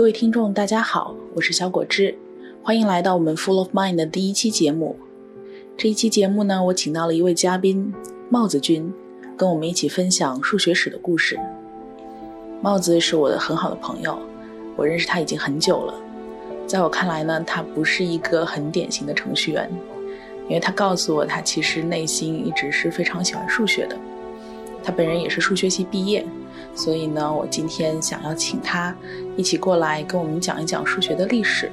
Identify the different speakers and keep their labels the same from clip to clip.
Speaker 1: 各位听众，大家好，我是小果汁，欢迎来到我们 Full of Mind 的第一期节目。这一期节目呢，我请到了一位嘉宾帽子君，跟我们一起分享数学史的故事。帽子是我的很好的朋友，我认识他已经很久了。在我看来呢，他不是一个很典型的程序员，因为他告诉我，他其实内心一直是非常喜欢数学的。他本人也是数学系毕业。所以呢，我今天想要请他一起过来跟我们讲一讲数学的历史。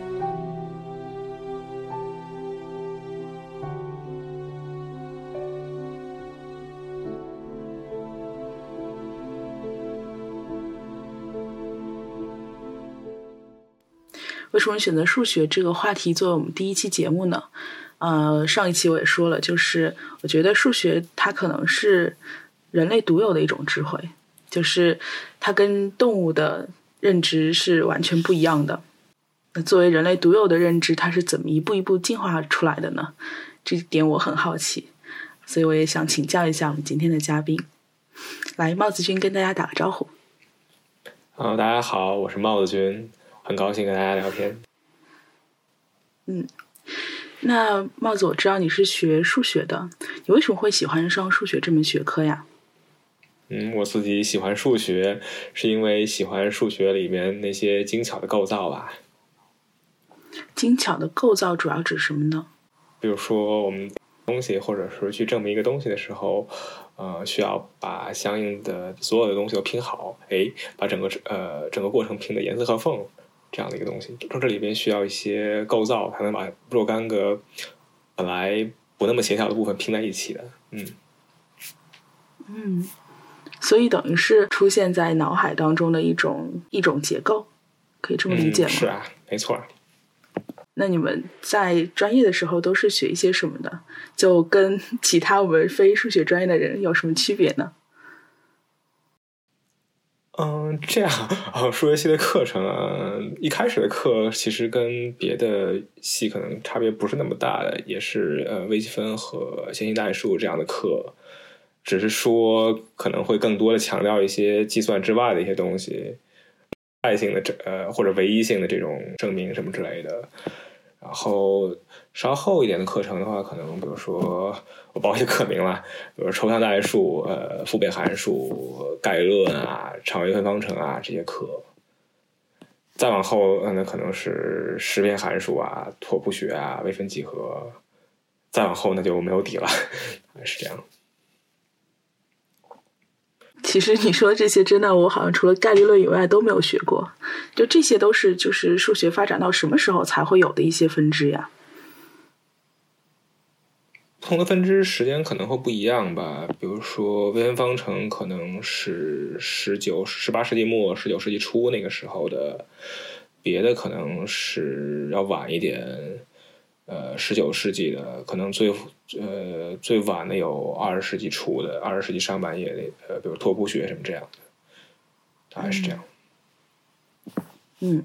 Speaker 1: 为什么选择数学这个话题作为我们第一期节目呢？呃，上一期我也说了，就是我觉得数学它可能是人类独有的一种智慧。就是它跟动物的认知是完全不一样的。那作为人类独有的认知，它是怎么一步一步进化出来的呢？这点我很好奇，所以我也想请教一下我们今天的嘉宾。来，帽子君跟大家打个招呼。
Speaker 2: Hello，大家好，我是帽子君，很高兴跟大家聊天。
Speaker 1: 嗯，那帽子，我知道你是学数学的，你为什么会喜欢上数学这门学科呀？
Speaker 2: 嗯，我自己喜欢数学，是因为喜欢数学里面那些精巧的构造吧。
Speaker 1: 精巧的构造主要指什么呢？
Speaker 2: 比如说，我们东西或者是去证明一个东西的时候，呃，需要把相应的所有的东西都拼好，哎，把整个呃整个过程拼的严丝合缝，这样的一个东西，这里边需要一些构造，才能把若干个本来不那么协调的部分拼在一起的。嗯。
Speaker 1: 嗯。所以等于是出现在脑海当中的一种一种结构，可以这么理解吗？
Speaker 2: 是啊，没错。
Speaker 1: 那你们在专业的时候都是学一些什么的？就跟其他我们非数学专业的人有什么区别呢？
Speaker 2: 嗯，这样啊，数学系的课程啊，一开始的课其实跟别的系可能差别不是那么大的，也是呃微积分和线性代数这样的课。只是说可能会更多的强调一些计算之外的一些东西，爱性的这呃或者唯一性的这种证明什么之类的。然后稍后一点的课程的话，可能比如说我报一些课名了，比如抽象代数、呃复变函数、概论啊、常微分方程啊这些课。再往后，那可能是识变函数啊、拓扑学啊、微分几何。再往后那就没有底了，是这样。
Speaker 1: 其实你说这些真的，我好像除了概率论以外都没有学过。就这些都是就是数学发展到什么时候才会有的一些分支呀？
Speaker 2: 不同的分支时间可能会不一样吧。比如说微分方程可能是十九、十八世纪末、十九世纪初那个时候的，别的可能是要晚一点。呃，十九世纪的可能最呃最晚的有二十世纪初的，二十世纪上半叶的，呃，比如拓扑学什么这样的，大概是这样。
Speaker 1: 嗯，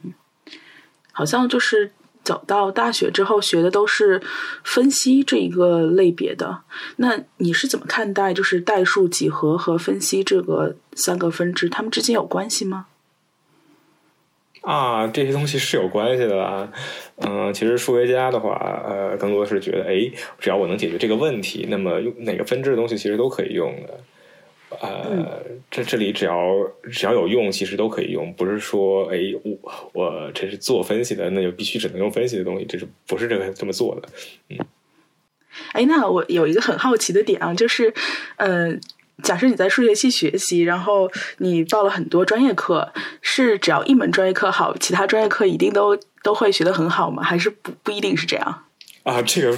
Speaker 1: 好像就是走到大学之后学的都是分析这一个类别的。那你是怎么看待就是代数、几何和分析这个三个分支，它们之间有关系吗？
Speaker 2: 啊，这些东西是有关系的啦。嗯，其实数学家的话，呃，更多是觉得，哎，只要我能解决这个问题，那么用哪个分支的东西其实都可以用的。呃，这这里只要只要有用，其实都可以用，不是说，哎，我我这是做分析的，那就必须只能用分析的东西，这是不是这个这么做的？嗯。
Speaker 1: 哎，那我有一个很好奇的点啊，就是，呃。假设你在数学系学习，然后你报了很多专业课，是只要一门专业课好，其他专业课一定都都会学得很好吗？还是不不一定是这样？
Speaker 2: 啊，这个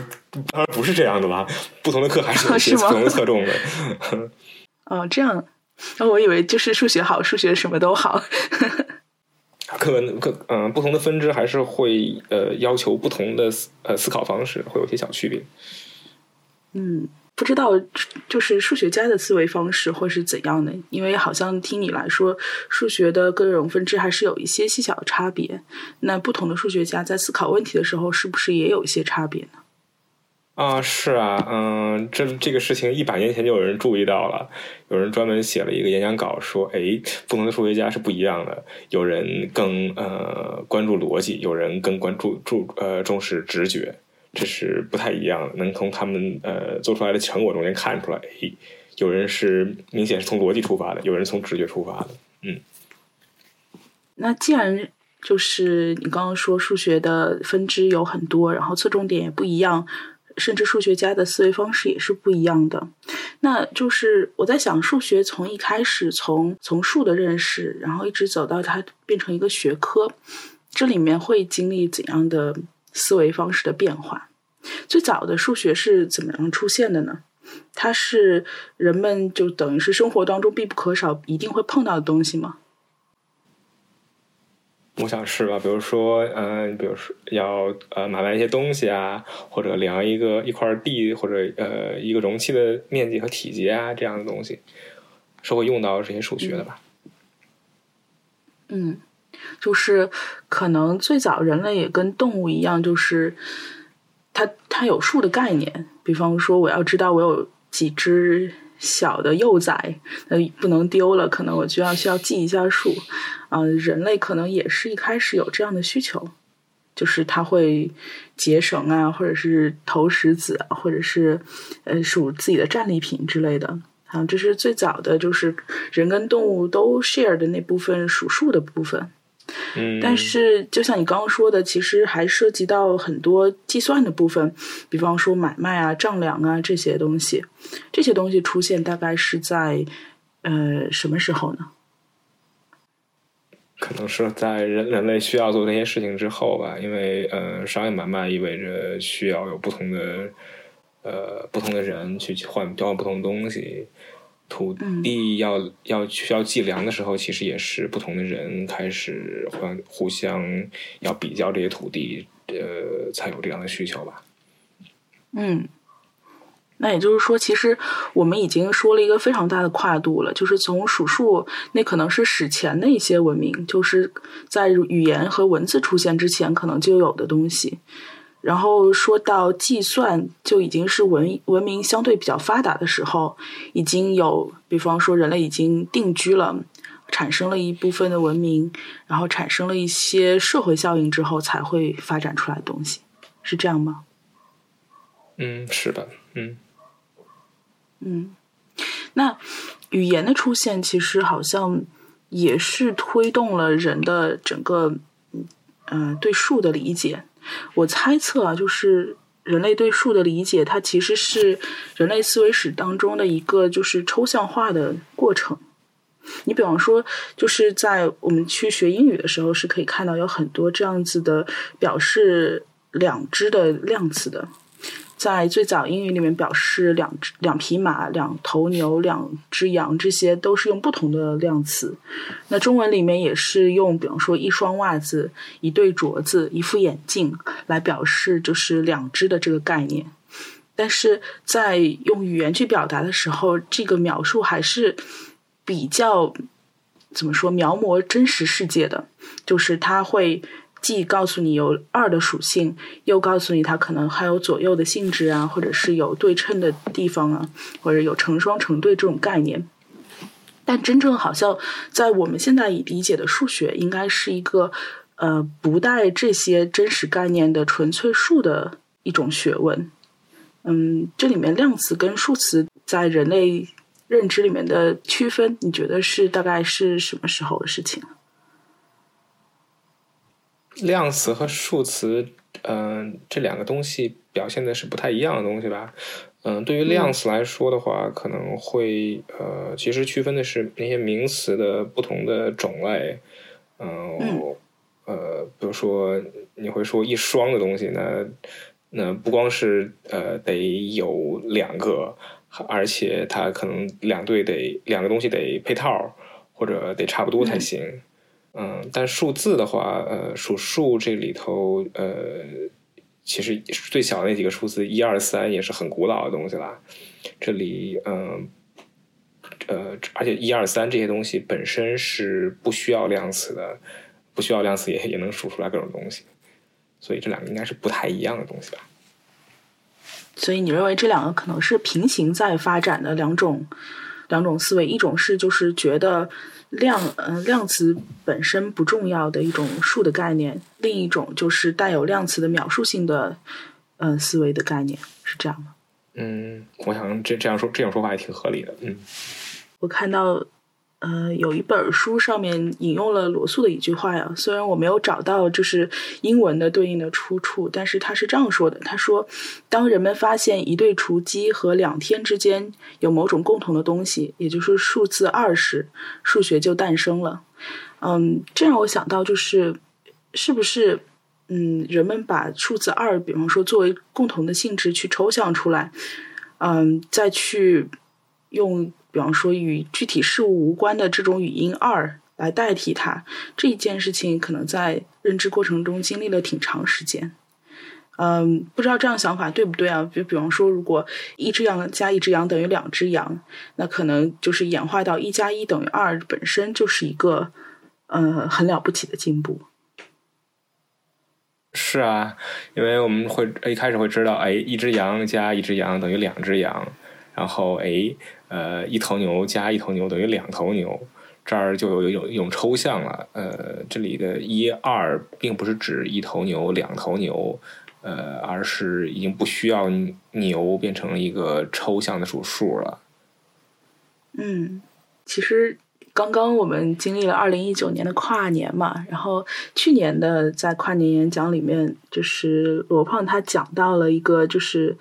Speaker 2: 当然不是这样的啦？不同的课还是有些 不同的侧重的。
Speaker 1: 哦，这样，那我以为就是数学好，数学什么都好。
Speaker 2: 课课嗯，不同的分支还是会呃要求不同的思呃思考方式，会有些小区别。
Speaker 1: 嗯。不知道，就是数学家的思维方式会是怎样的？因为好像听你来说，数学的各种分支还是有一些细小的差别。那不同的数学家在思考问题的时候，是不是也有一些差别呢？
Speaker 2: 啊，是啊，嗯，这这个事情一百年前就有人注意到了，有人专门写了一个演讲稿，说，哎，不同的数学家是不一样的，有人更呃关注逻辑，有人更关注注呃重视直觉，这是不太一样的，能从他们呃做出来的成果中间看出来，哎，有人是明显是从逻辑出发的，有人从直觉出发的，嗯。
Speaker 1: 那既然就是你刚刚说数学的分支有很多，然后侧重点也不一样。甚至数学家的思维方式也是不一样的。那就是我在想，数学从一开始从从数的认识，然后一直走到它变成一个学科，这里面会经历怎样的思维方式的变化？最早的数学是怎么样出现的呢？它是人们就等于是生活当中必不可少、一定会碰到的东西吗？
Speaker 2: 我想是吧，比如说，嗯，比如说要呃买卖一些东西啊，或者量一个一块地或者呃一个容器的面积和体积啊，这样的东西是会用到这些数学的吧？
Speaker 1: 嗯，就是可能最早人类也跟动物一样，就是它它有数的概念，比方说我要知道我有几只。小的幼崽，呃，不能丢了，可能我就要需要记一下数。啊，人类可能也是一开始有这样的需求，就是他会结绳啊，或者是投石子，或者是呃数自己的战利品之类的。啊，这是最早的就是人跟动物都 share 的那部分数数的部分。
Speaker 2: 嗯，
Speaker 1: 但是就像你刚刚说的，其实还涉及到很多计算的部分，比方说买卖啊、丈量啊这些东西。这些东西出现大概是在呃什么时候呢？
Speaker 2: 可能是在人人类需要做这些事情之后吧，因为呃，商业买卖意味着需要有不同的呃不同的人去换交换不同的东西。土地要要需要计量的时候，其实也是不同的人开始互互相要比较这些土地，呃，才有这样的需求吧。
Speaker 1: 嗯，那也就是说，其实我们已经说了一个非常大的跨度了，就是从数数，那可能是史前的一些文明，就是在语言和文字出现之前可能就有的东西。然后说到计算，就已经是文文明相对比较发达的时候，已经有，比方说人类已经定居了，产生了一部分的文明，然后产生了一些社会效应之后，才会发展出来的东西，是这样吗？
Speaker 2: 嗯，是的，嗯，
Speaker 1: 嗯，那语言的出现，其实好像也是推动了人的整个，嗯，对数的理解。我猜测啊，就是人类对数的理解，它其实是人类思维史当中的一个就是抽象化的过程。你比方说，就是在我们去学英语的时候，是可以看到有很多这样子的表示两只的量词的。在最早英语里面，表示两只两匹马、两头牛、两只羊，这些都是用不同的量词。那中文里面也是用，比方说一双袜子、一对镯子、一副眼镜来表示就是两只的这个概念。但是在用语言去表达的时候，这个描述还是比较怎么说描摹真实世界的，就是它会。既告诉你有二的属性，又告诉你它可能还有左右的性质啊，或者是有对称的地方啊，或者有成双成对这种概念。但真正好像在我们现在已理解的数学，应该是一个呃不带这些真实概念的纯粹数的一种学问。嗯，这里面量词跟数词在人类认知里面的区分，你觉得是大概是什么时候的事情？
Speaker 2: 量词和数词，嗯，这两个东西表现的是不太一样的东西吧？嗯，对于量词来说的话，可能会呃，其实区分的是那些名词的不同的种类。嗯，呃，比如说你会说一双的东西，那那不光是呃得有两个，而且它可能两对得两个东西得配套，或者得差不多才行。嗯，但数字的话，呃，数数这里头，呃，其实最小那几个数字一二三也是很古老的东西啦。这里，嗯，呃，而且一二三这些东西本身是不需要量词的，不需要量词也也能数出来各种东西，所以这两个应该是不太一样的东西吧。
Speaker 1: 所以你认为这两个可能是平行在发展的两种两种思维，一种是就是觉得量嗯、呃、量词本身不重要的一种数的概念，另一种就是带有量词的描述性的呃思维的概念，是这样吗？
Speaker 2: 嗯，我想这这样说这种说法也挺合理的。嗯，
Speaker 1: 我看到。呃，有一本书上面引用了罗素的一句话呀，虽然我没有找到就是英文的对应的出处，但是他是这样说的：他说，当人们发现一对雏鸡和两天之间有某种共同的东西，也就是数字二时，数学就诞生了。嗯，这让我想到就是，是不是嗯，人们把数字二，比方说作为共同的性质去抽象出来，嗯，再去用。比方说，与具体事物无关的这种语音二来代替它，这一件事情可能在认知过程中经历了挺长时间。嗯，不知道这样想法对不对啊？就比方说，如果一只羊加一只羊等于两只羊，那可能就是演化到一加一等于二，本身就是一个呃很了不起的进步。
Speaker 2: 是啊，因为我们会一开始会知道，哎，一只羊加一只羊等于两只羊，然后哎。呃，一头牛加一头牛等于两头牛，这儿就有一种一种抽象了。呃，这里的一二并不是指一头牛、两头牛，呃，而是已经不需要牛变成了一个抽象的数数了。
Speaker 1: 嗯，其实刚刚我们经历了二零一九年的跨年嘛，然后去年的在跨年演讲里面，就是罗胖他讲到了一个就是。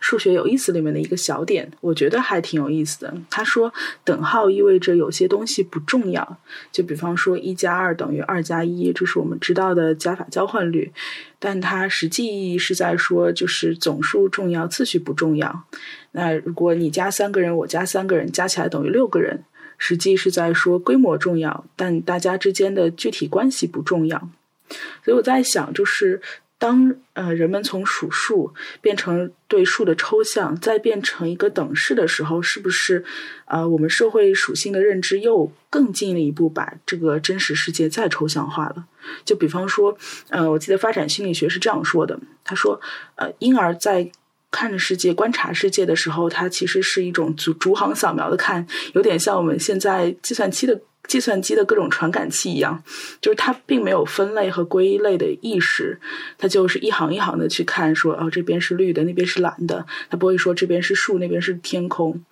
Speaker 1: 数学有意思里面的一个小点，我觉得还挺有意思的。他说，等号意味着有些东西不重要，就比方说一加二等于二加一，这是我们知道的加法交换律。但它实际意义是在说，就是总数重要，次序不重要。那如果你加三个人，我加三个人，加起来等于六个人，实际是在说规模重要，但大家之间的具体关系不重要。所以我在想，就是。当呃人们从数数变成对数的抽象，再变成一个等式的时候，是不是呃我们社会属性的认知又更进了一步，把这个真实世界再抽象化了？就比方说，呃，我记得发展心理学是这样说的，他说，呃，婴儿在看着世界、观察世界的时候，它其实是一种逐逐行扫描的看，有点像我们现在计算机的。计算机的各种传感器一样，就是它并没有分类和归类的意识，它就是一行一行的去看，说哦这边是绿的，那边是蓝的，它不会说这边是树，那边是天空。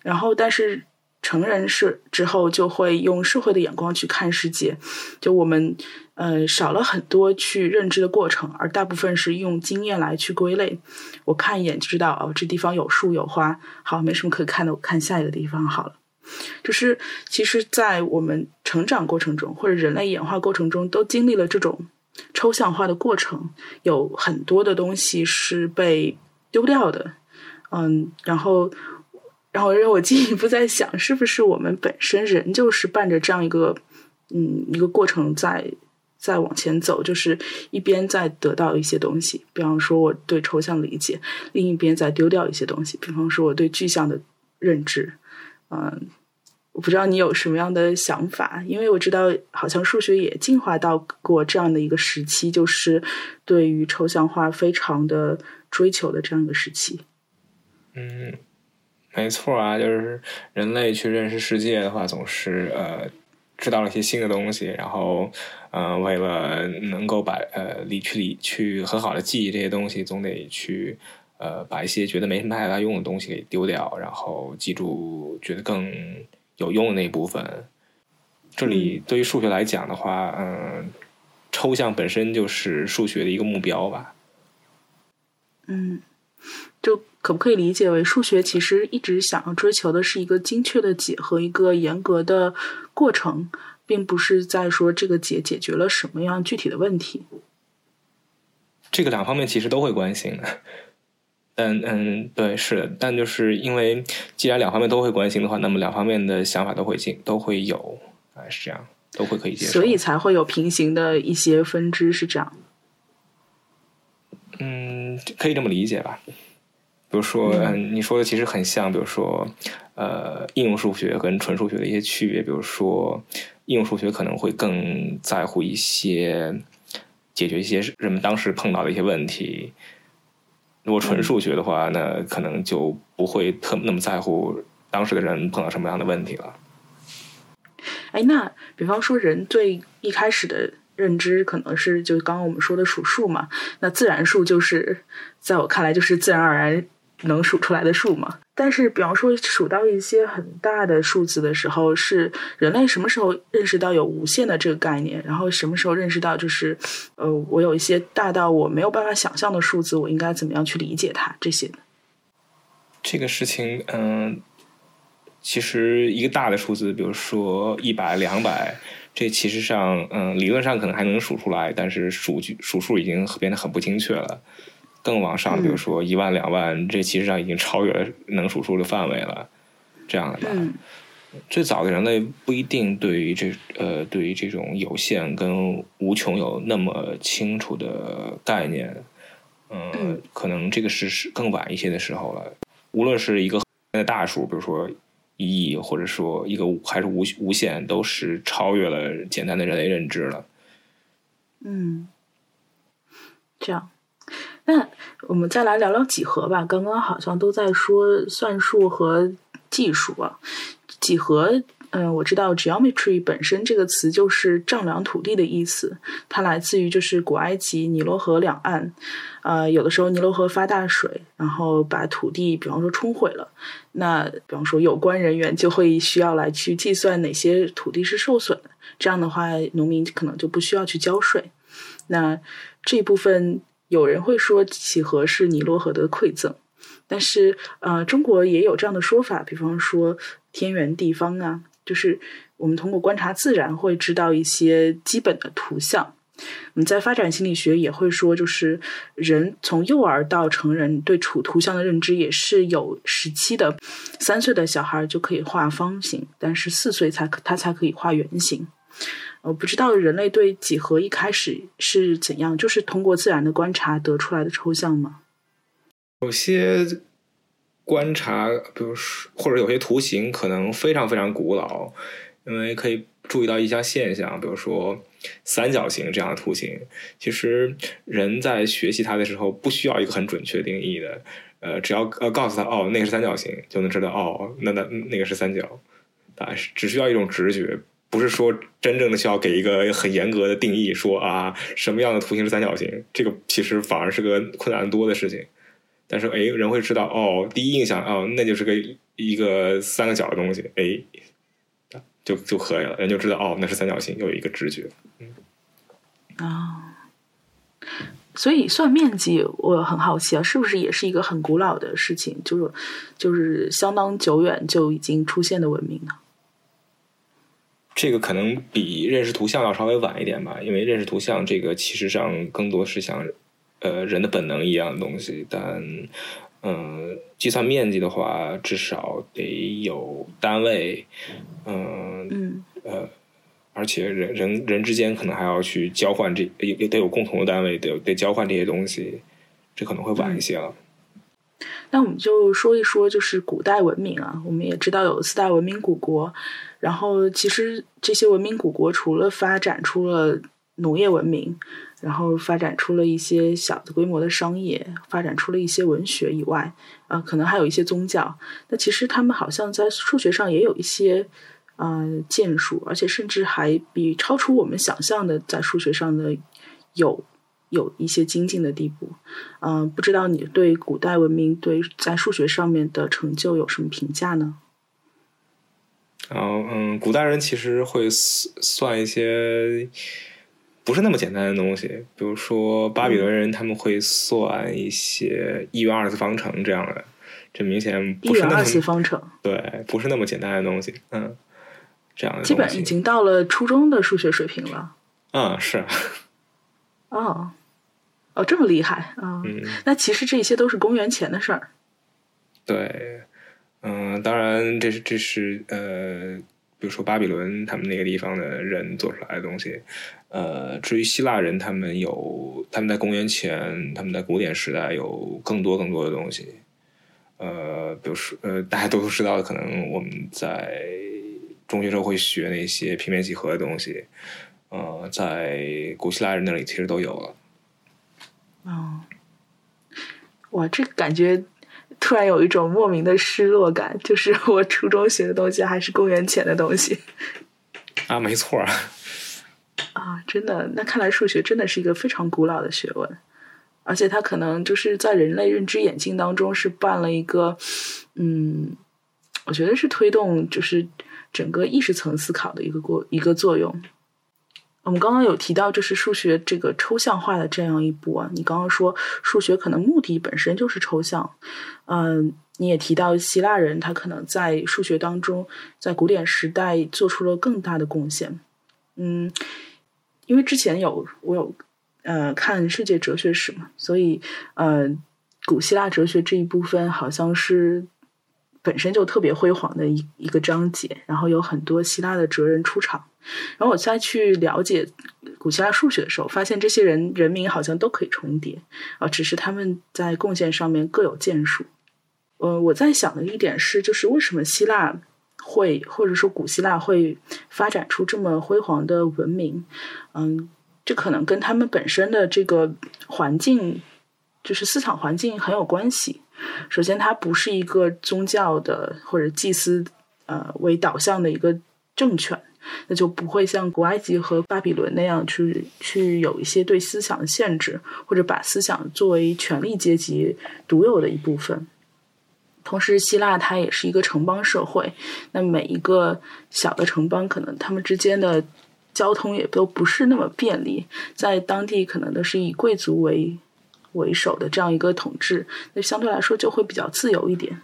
Speaker 1: 然后，但是成人是之后就会用社会的眼光去看世界，就我们呃少了很多去认知的过程，而大部分是用经验来去归类。我看一眼就知道哦这地方有树有花，好没什么可看的，我看下一个地方好了。就是其实，在我们成长过程中，或者人类演化过程中，都经历了这种抽象化的过程，有很多的东西是被丢掉的。嗯，然后，然后让我进一步在想，是不是我们本身人就是伴着这样一个嗯一个过程在在往前走，就是一边在得到一些东西，比方说我对抽象理解，另一边在丢掉一些东西，比方说我对具象的认知。嗯，我不知道你有什么样的想法，因为我知道好像数学也进化到过这样的一个时期，就是对于抽象化非常的追求的这样一个时期。
Speaker 2: 嗯，没错啊，就是人类去认识世界的话，总是呃知道了一些新的东西，然后呃为了能够把呃理去理去很好的记忆这些东西，总得去。呃，把一些觉得没什么太大用的东西给丢掉，然后记住觉得更有用的那一部分。这里对于数学来讲的话，嗯，抽象本身就是数学的一个目标吧。
Speaker 1: 嗯，就可不可以理解为数学其实一直想要追求的是一个精确的解和一个严格的过程，并不是在说这个解解决了什么样具体的问题。
Speaker 2: 这个两方面其实都会关心的。嗯嗯，对，是的，但就是因为既然两方面都会关心的话，那么两方面的想法都会进，都会有，哎，是这样，都会可以接受，
Speaker 1: 所以才会有平行的一些分支，是这样。
Speaker 2: 嗯，可以这么理解吧？比如说，嗯，你说的其实很像，比如说，呃，应用数学跟纯数学的一些区别，比如说，应用数学可能会更在乎一些解决一些人们当时碰到的一些问题。如果纯数学的话，那可能就不会特那么在乎当时的人碰到什么样的问题了。
Speaker 1: 哎，那比方说人最一开始的认知可能是就刚刚我们说的数数嘛，那自然数就是在我看来就是自然而然能数出来的数嘛。但是比方说数到一些很大的数字的时候，是人类什么时候认识到有无限的这个概念？然后什么时候认识到就是呃，我有一些大到我没有办法想象的数字，我应该怎么样去理解它？这些
Speaker 2: 这个事情，嗯。其实一个大的数字，比如说一百、两百，这其实上，嗯，理论上可能还能数出来，但是数据数数已经变得很不精确了。更往上，比如说一万、两万，这其实上已经超越了能数出的范围了。这样的吧，最早的人类不一定对于这呃，对于这种有限跟无穷有那么清楚的概念。嗯，可能这个是是更晚一些的时候了。无论是一个大数，比如说。一亿，或者说一个还是无无限，都是超越了简单的人类认知了。
Speaker 1: 嗯，这样，那我们再来聊聊几何吧。刚刚好像都在说算术和技术啊，几何。嗯，我知道 geometry 本身这个词就是丈量土地的意思，它来自于就是古埃及尼罗河两岸，呃，有的时候尼罗河发大水，然后把土地，比方说冲毁了，那比方说有关人员就会需要来去计算哪些土地是受损的，这样的话，农民可能就不需要去交税。那这部分有人会说几何是尼罗河的馈赠，但是呃，中国也有这样的说法，比方说天圆地方啊。就是我们通过观察自然会知道一些基本的图像。我们在发展心理学也会说，就是人从幼儿到成人对图图像的认知也是有时期的。三岁的小孩就可以画方形，但是四岁才他才可以画圆形。我不知道人类对几何一开始是怎样，就是通过自然的观察得出来的抽象吗？
Speaker 2: 有些。观察，比如说或者有些图形可能非常非常古老，因为可以注意到一些现象，比如说三角形这样的图形，其实人在学习它的时候不需要一个很准确定义的，呃，只要呃告诉他哦，那个是三角形，就能知道哦，那那那个是三角，啊，只需要一种直觉，不是说真正的需要给一个很严格的定义，说啊什么样的图形是三角形，这个其实反而是个困难多的事情。但是，哎，人会知道哦，第一印象哦，那就是个一个三个角的东西，哎，就就可以了，人就知道哦，那是三角形，有一个直觉，嗯，
Speaker 1: 啊，所以算面积，我很好奇啊，是不是也是一个很古老的事情？就是就是相当久远就已经出现的文明呢？
Speaker 2: 这个可能比认识图像要稍微晚一点吧，因为认识图像这个其实上更多是像。呃，人的本能一样的东西，但嗯，计算面积的话，至少得有单位，嗯
Speaker 1: 嗯
Speaker 2: 呃，而且人人人之间可能还要去交换这也也得有共同的单位，得得交换这些东西，这可能会晚一些了。
Speaker 1: 那我们就说一说，就是古代文明啊，我们也知道有四大文明古国，然后其实这些文明古国除了发展出了农业文明。然后发展出了一些小的规模的商业，发展出了一些文学以外，呃，可能还有一些宗教。那其实他们好像在数学上也有一些呃建树，而且甚至还比超出我们想象的在数学上的有有一些精进的地步。嗯，不知道你对古代文明对在数学上面的成就有什么评价呢？
Speaker 2: 然后，嗯，古代人其实会算一些。不是那么简单的东西，比如说巴比伦人他们会算一些一元二次方程这样的，这明显不是那么
Speaker 1: 二次方程，
Speaker 2: 对，不是那么简单的东西，嗯，这样的
Speaker 1: 基本已经到了初中的数学水平了，
Speaker 2: 嗯，是，
Speaker 1: 哦，哦，这么厉害啊，嗯，那其实这些都是公元前的事儿，
Speaker 2: 对，嗯，当然这是这是呃。比如说巴比伦他们那个地方的人做出来的东西，呃，至于希腊人，他们有他们在公元前，他们在古典时代有更多更多的东西，呃，比如说呃，大家都知道，可能我们在中学时候会学那些平面几何的东西，呃，在古希腊人那里其实都有了。
Speaker 1: 哦，哇，这感觉突然有一种莫名的失落感，就是我初中学的东西还是公元前的东西。
Speaker 2: 啊，没错啊。
Speaker 1: 啊，真的，那看来数学真的是一个非常古老的学问，而且它可能就是在人类认知眼镜当中是扮了一个，嗯，我觉得是推动就是整个意识层思考的一个过一个作用。我们刚刚有提到，就是数学这个抽象化的这样一步啊。你刚刚说数学可能目的本身就是抽象，嗯，你也提到希腊人他可能在数学当中，在古典时代做出了更大的贡献，嗯。因为之前有我有呃看世界哲学史嘛，所以呃古希腊哲学这一部分好像是本身就特别辉煌的一一个章节，然后有很多希腊的哲人出场，然后我再去了解古希腊数学的时候，发现这些人人名好像都可以重叠啊，只是他们在贡献上面各有建树。呃，我在想的一点是，就是为什么希腊？会或者说古希腊会发展出这么辉煌的文明，嗯，这可能跟他们本身的这个环境，就是思想环境很有关系。首先，它不是一个宗教的或者祭司呃为导向的一个政权，那就不会像古埃及和巴比伦那样去去有一些对思想的限制，或者把思想作为权力阶级独有的一部分。同时，希腊它也是一个城邦社会，那每一个小的城邦，可能他们之间的交通也都不是那么便利，在当地可能都是以贵族为为首的这样一个统治，那相对来说就会比较自由一点。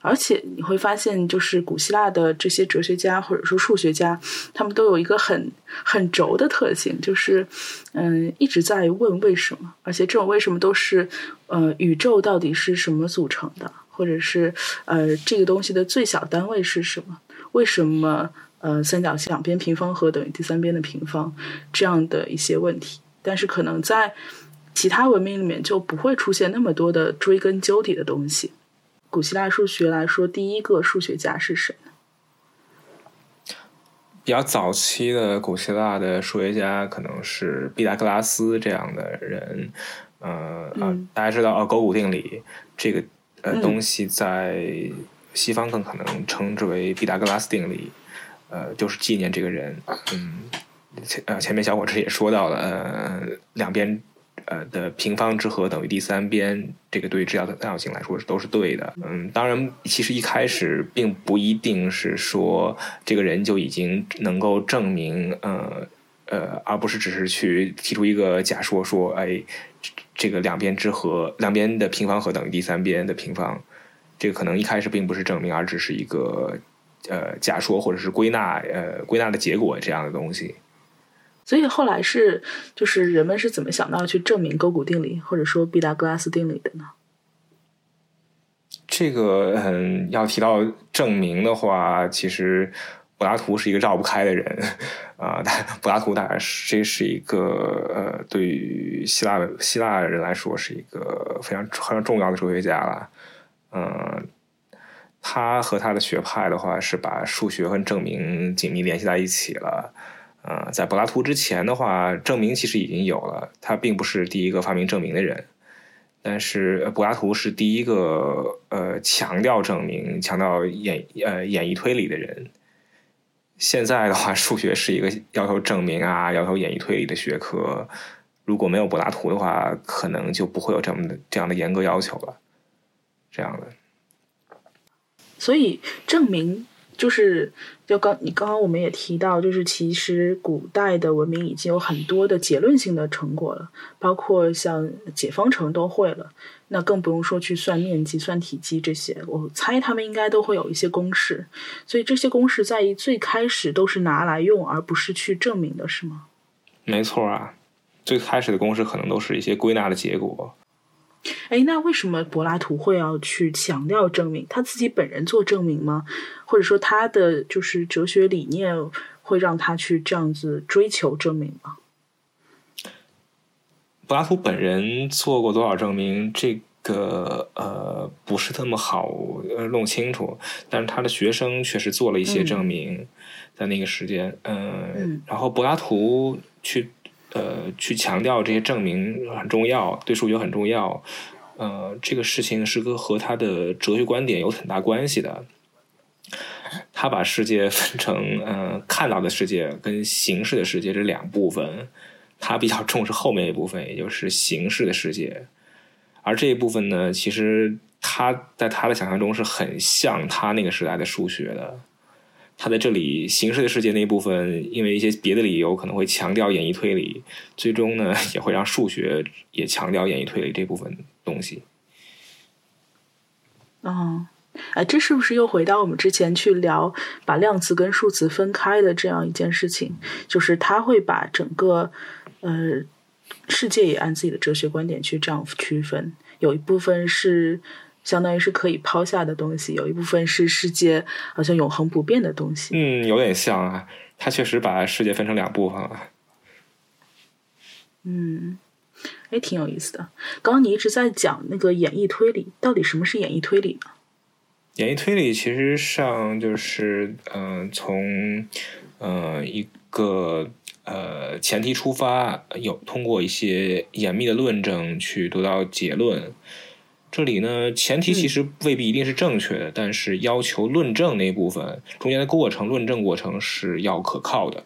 Speaker 1: 而且你会发现，就是古希腊的这些哲学家或者说数学家，他们都有一个很很轴的特性，就是嗯一直在问为什么，而且这种为什么都是呃宇宙到底是什么组成的。或者是呃，这个东西的最小单位是什么？为什么呃，三角形两边平方和等于第三边的平方？这样的一些问题，但是可能在其他文明里面就不会出现那么多的追根究底的东西。古希腊数学来说，第一个数学家是谁呢？
Speaker 2: 比较早期的古希腊的数学家可能是毕达哥拉斯这样的人。呃啊，大家知道啊，勾股定理这个。呃，东西在西方更可能称之为毕达哥拉斯定理，呃，就是纪念这个人。嗯，前呃前面小伙子也说到了，呃，两边呃的平方之和等于第三边，这个对于质量的三角形来说是都是对的。嗯，当然，其实一开始并不一定是说这个人就已经能够证明，呃呃，而不是只是去提出一个假说说，哎。这个两边之和，两边的平方和等于第三边的平方，这个可能一开始并不是证明，而只是一个呃假说或者是归纳呃归纳的结果这样的东西。
Speaker 1: 所以后来是就是人们是怎么想到去证明勾股定理或者说毕达哥拉斯定理的呢？
Speaker 2: 这个嗯，要提到证明的话，其实。柏拉图是一个绕不开的人，啊，柏拉图大概这是一个呃，对于希腊希腊人来说是一个非常非常重要的哲学家了。嗯，他和他的学派的话是把数学和证明紧密联系在一起了。啊，在柏拉图之前的话，证明其实已经有了，他并不是第一个发明证明的人，但是柏拉图是第一个呃强调证明、强调演呃演绎推理的人。现在的话，数学是一个要求证明啊、要求演绎推理的学科。如果没有柏拉图的话，可能就不会有这么的这样的严格要求了。这样的，
Speaker 1: 所以证明就是，就刚你刚刚我们也提到，就是其实古代的文明已经有很多的结论性的成果了，包括像解方程都会了。那更不用说去算面积、算体积这些，我猜他们应该都会有一些公式，所以这些公式在最开始都是拿来用，而不是去证明的，是吗？
Speaker 2: 没错啊，最开始的公式可能都是一些归纳的结果。
Speaker 1: 哎，那为什么柏拉图会要去强调证明？他自己本人做证明吗？或者说他的就是哲学理念会让他去这样子追求证明吗？
Speaker 2: 柏拉图本人做过多少证明？这个呃不是那么好弄清楚。但是他的学生确实做了一些证明，在那个时间，嗯，然后柏拉图去呃去强调这些证明很重要，对数学很重要。呃，这个事情是个和他的哲学观点有很大关系的。他把世界分成嗯看到的世界跟形式的世界这两部分，他比较重视后面一部分，也就是形式的世界。而这一部分呢，其实他在他的想象中是很像他那个时代的数学的。他在这里形式的世界那一部分，因为一些别的理由可能会强调演绎推理，最终呢也会让数学也强调演绎推理这部分东西。
Speaker 1: 哦。哎，这是不是又回到我们之前去聊把量词跟数词分开的这样一件事情？就是他会把整个呃世界也按自己的哲学观点去这样区分，有一部分是相当于是可以抛下的东西，有一部分是世界好像永恒不变的东西。
Speaker 2: 嗯，有点像啊，他确实把世界分成两部分了。
Speaker 1: 嗯，哎，挺有意思的。刚刚你一直在讲那个演绎推理，到底什么是演绎推理呢？
Speaker 2: 演绎推理其实上就是，嗯，从呃一个呃前提出发，有通过一些严密的论证去得到结论。这里呢，前提其实未必一定是正确的，但是要求论证那部分中间的过程，论证过程是要可靠的。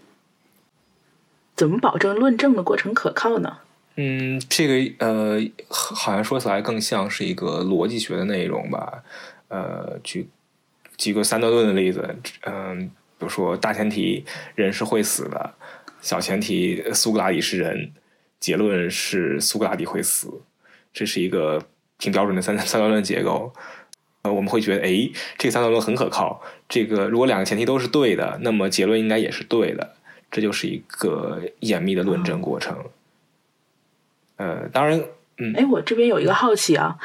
Speaker 1: 怎么保证论证的过程可靠呢？
Speaker 2: 嗯，这个呃，好像说起来更像是一个逻辑学的内容吧。呃，举举个三段论的例子，嗯，比如说大前提人是会死的，小前提苏格拉底是人，结论是苏格拉底会死，这是一个挺标准的三三段论结构。呃，我们会觉得，哎，这个三段论很可靠。这个如果两个前提都是对的，那么结论应该也是对的。这就是一个严密的论证过程。呃，当然，嗯，
Speaker 1: 哎，我这边有一个好奇啊，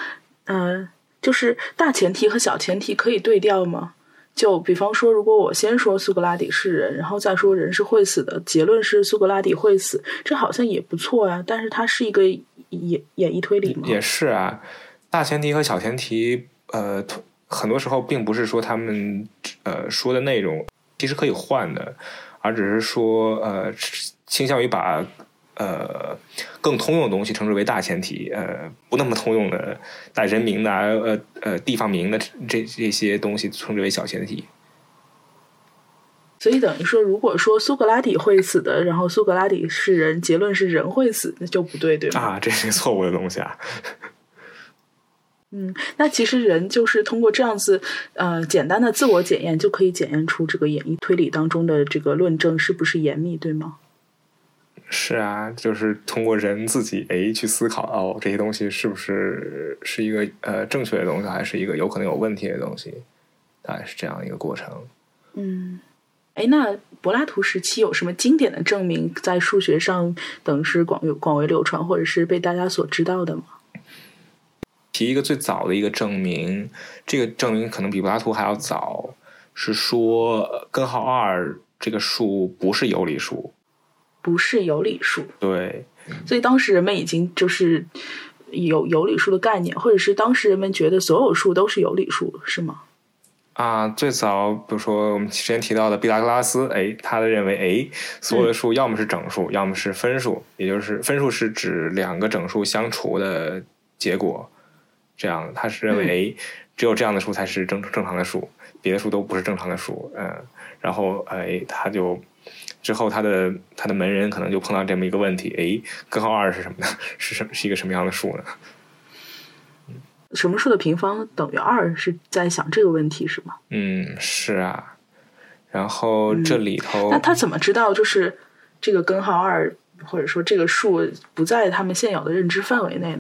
Speaker 1: 嗯。就是大前提和小前提可以对调吗？就比方说，如果我先说苏格拉底是人，然后再说人是会死的，结论是苏格拉底会死，这好像也不错呀。但是它是一个演演绎推理吗？
Speaker 2: 也是啊，大前提和小前提，呃，很多时候并不是说他们呃说的内容其实可以换的，而只是说呃倾向于把。呃，更通用的东西称之为大前提，呃，不那么通用的带人名的，呃呃地方名的这这些东西称之为小前提。
Speaker 1: 所以等于说，如果说苏格拉底会死的，然后苏格拉底是人，结论是人会死，那就不对，对吧？
Speaker 2: 啊，这是错误的东西啊。
Speaker 1: 嗯，那其实人就是通过这样子呃简单的自我检验，就可以检验出这个演绎推理当中的这个论证是不是严密，对吗？
Speaker 2: 是啊，就是通过人自己哎去思考哦，这些东西是不是是一个呃正确的东西，还是一个有可能有问题的东西，大概是这样一个过程。
Speaker 1: 嗯，哎，那柏拉图时期有什么经典的证明在数学上等是广广为流传，或者是被大家所知道的吗？
Speaker 2: 提一个最早的一个证明，这个证明可能比柏拉图还要早，是说根号二这个数不是有理数。
Speaker 1: 不是有理数，
Speaker 2: 对，
Speaker 1: 所以当时人们已经就是有有理数的概念，或者是当时人们觉得所有数都是有理数，是吗？
Speaker 2: 啊，最早比如说我们之前提到的毕达哥拉斯，哎，他的认为，哎，所有的数要么是整数，要么是分数，也就是分数是指两个整数相除的结果，这样他是认为，哎，只有这样的数才是正正常的数，别的数都不是正常的数，嗯，然后哎，他就。之后，他的他的门人可能就碰到这么一个问题：哎，根号二是什么呢？是什是一个什么样的数呢？
Speaker 1: 什么数的平方等于二？是在想这个问题是吗？
Speaker 2: 嗯，是啊。然后这里头，
Speaker 1: 那他怎么知道就是这个根号二，或者说这个数不在他们现有的认知范围内？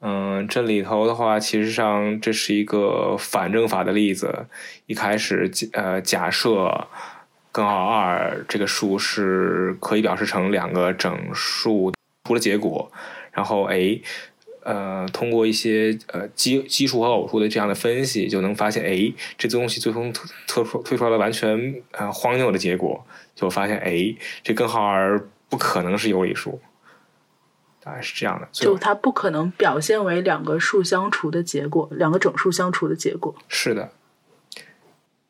Speaker 2: 嗯，这里头的话，其实上这是一个反证法的例子。一开始，呃，假设。根号二这个数是可以表示成两个整数除了结果，然后哎，呃，通过一些呃奇奇数和偶数的这样的分析，就能发现哎，这东西最终推出推出来了完全呃荒谬的结果，就发现哎，这根号二不可能是有理数，大概是这样的，
Speaker 1: 就它不可能表现为两个数相除的结果，两个整数相除的结果，
Speaker 2: 是的。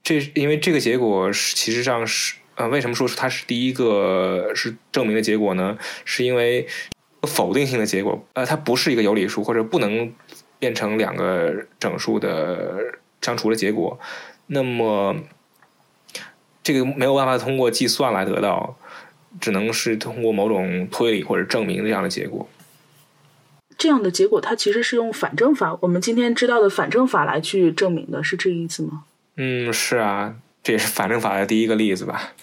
Speaker 2: 这因为这个结果是其实上是呃，为什么说是它是第一个是证明的结果呢？是因为否定性的结果，呃，它不是一个有理数，或者不能变成两个整数的相除的结果，那么这个没有办法通过计算来得到，只能是通过某种推理或者证明这样的结果。
Speaker 1: 这样的结果，它其实是用反证法，我们今天知道的反证法来去证明的，是这个意思吗？
Speaker 2: 嗯，是啊，这也是反证法的第一个例子吧。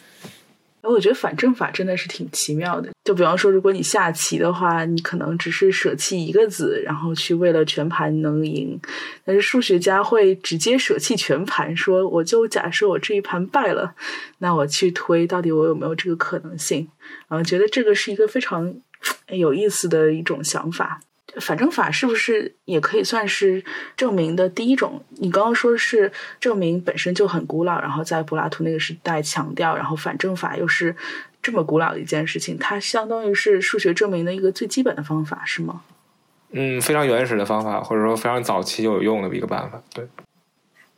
Speaker 1: 我觉得反证法真的是挺奇妙的。就比方说，如果你下棋的话，你可能只是舍弃一个子，然后去为了全盘能赢。但是数学家会直接舍弃全盘，说我就假设我这一盘败了，那我去推到底我有没有这个可能性？然后觉得这个是一个非常有意思的一种想法。反证法是不是也可以算是证明的第一种？你刚刚说是证明本身就很古老，然后在柏拉图那个时代强调，然后反证法又是这么古老的一件事情，它相当于是数学证明的一个最基本的方法，是吗？
Speaker 2: 嗯，非常原始的方法，或者说非常早期就有用的一个办法。对，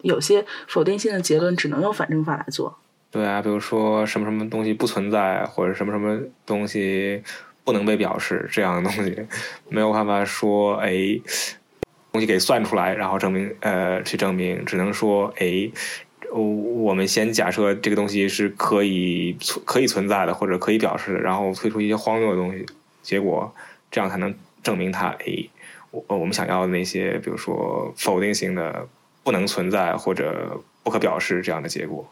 Speaker 1: 有些否定性的结论只能用反证法来做。
Speaker 2: 对啊，比如说什么什么东西不存在，或者什么什么东西。不能被表示这样的东西，没有办法说哎，东西给算出来，然后证明呃去证明，只能说哎，我们先假设这个东西是可以存可以存在的，或者可以表示的，然后推出一些荒谬的东西，结果这样才能证明它哎，我我们想要的那些，比如说否定性的不能存在或者不可表示这样的结果。